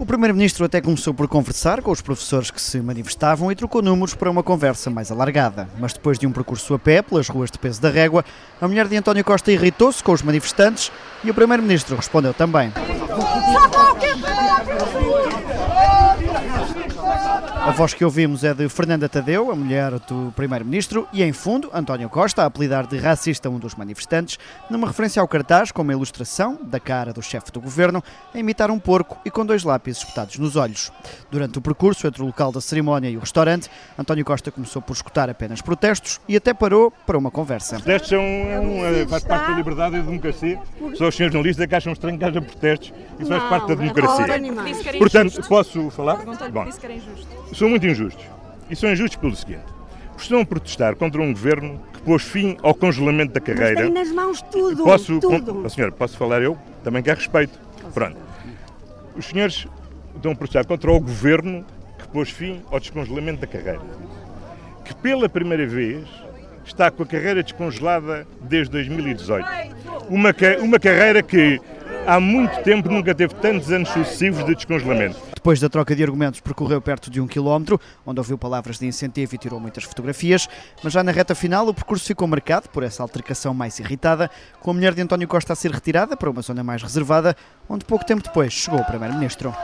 O Primeiro-Ministro até começou por conversar com os professores que se manifestavam e trocou números para uma conversa mais alargada. Mas depois de um percurso a pé pelas ruas de Peso da Régua, a mulher de António Costa irritou-se com os manifestantes e o Primeiro-Ministro respondeu também. A voz que ouvimos é de Fernanda Tadeu, a mulher do Primeiro-Ministro, e em fundo, António Costa, a apelidar de racista um dos manifestantes, numa referência ao cartaz com uma ilustração da cara do chefe do governo a imitar um porco e com dois lápis espetados nos olhos. Durante o percurso entre o local da cerimónia e o restaurante, António Costa começou por escutar apenas protestos e até parou para uma conversa. Os protestos são, é, faz parte da liberdade e da democracia. Só os senhores jornalistas que acham estranho que haja protestos. Isso faz parte da democracia. Portanto, posso falar? Bom, são muito injustos. E são injustos pelo seguinte. Estão a protestar contra um governo que pôs fim ao congelamento da carreira. Mas tem nas mãos tudo. Posso, tudo. Com, senhora, posso falar eu? Também quero respeito. Pronto. Os senhores estão a protestar contra o governo que pôs fim ao descongelamento da carreira. Que pela primeira vez está com a carreira descongelada desde 2018. Uma, uma carreira que há muito tempo nunca teve tantos anos sucessivos de descongelamento. Depois da troca de argumentos, percorreu perto de um quilómetro, onde ouviu palavras de incentivo e tirou muitas fotografias, mas já na reta final o percurso ficou marcado por essa altercação mais irritada, com a mulher de António Costa a ser retirada para uma zona mais reservada, onde pouco tempo depois chegou o Primeiro-Ministro.